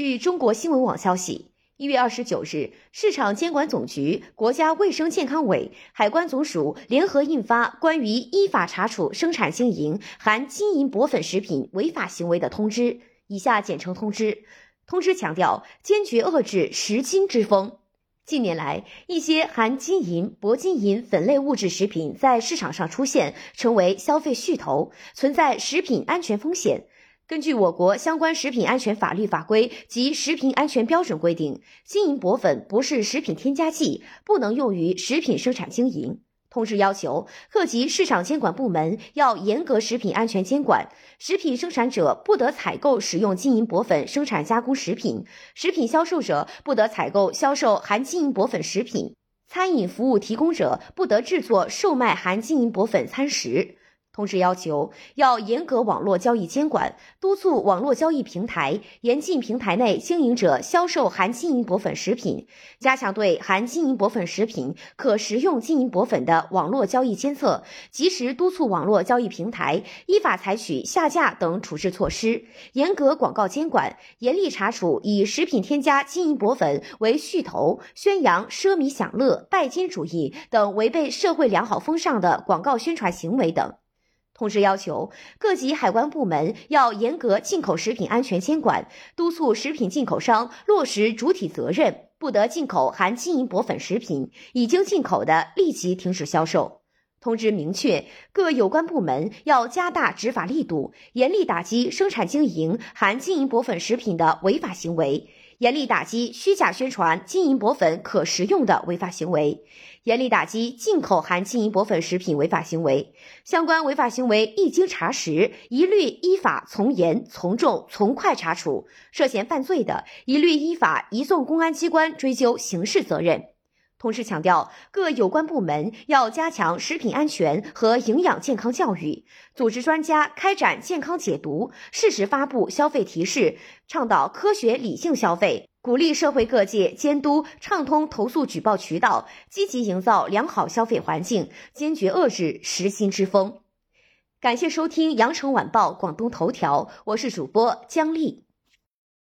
据中国新闻网消息，一月二十九日，市场监管总局、国家卫生健康委、海关总署联合印发《关于依法查处生产经营含金银箔粉食品违法行为的通知》（以下简称通知）。通知强调，坚决遏制食金之风。近年来，一些含金银、铂金银粉类物质食品在市场上出现，成为消费噱头，存在食品安全风险。根据我国相关食品安全法律法规及食品安全标准规定，金银箔粉不是食品添加剂，不能用于食品生产经营。通知要求，各级市场监管部门要严格食品安全监管，食品生产者不得采购使用金银箔粉生产加工食品，食品销售者不得采购销售含金银箔粉食品，餐饮服务提供者不得制作售卖含金银箔粉餐食。通知要求，要严格网络交易监管，督促网络交易平台严禁平台内经营者销售含金银箔粉食品，加强对含金银箔粉食品可食用金银箔粉的网络交易监测，及时督促网络交易平台依法采取下架等处置措施，严格广告监管，严厉查处以食品添加金银箔粉为噱头、宣扬奢靡享乐、拜金主义等违背社会良好风尚的广告宣传行为等。通知要求，各级海关部门要严格进口食品安全监管，督促食品进口商落实主体责任，不得进口含金银箔粉食品，已经进口的立即停止销售。通知明确，各有关部门要加大执法力度，严厉打击生产经营含金银箔粉食品的违法行为。严厉打击虚假宣传金银箔粉可食用的违法行为，严厉打击进口含金银箔粉食品违法行为。相关违法行为一经查实，一律依法从严、从重、从快查处；涉嫌犯罪的，一律依法移送公安机关追究刑事责任。同时强调，各有关部门要加强食品安全和营养健康教育，组织专家开展健康解读，适时发布消费提示，倡导科学理性消费，鼓励社会各界监督畅通投诉举报渠道，积极营造良好消费环境，坚决遏制食心之风。感谢收听羊城晚报广东头条，我是主播姜丽。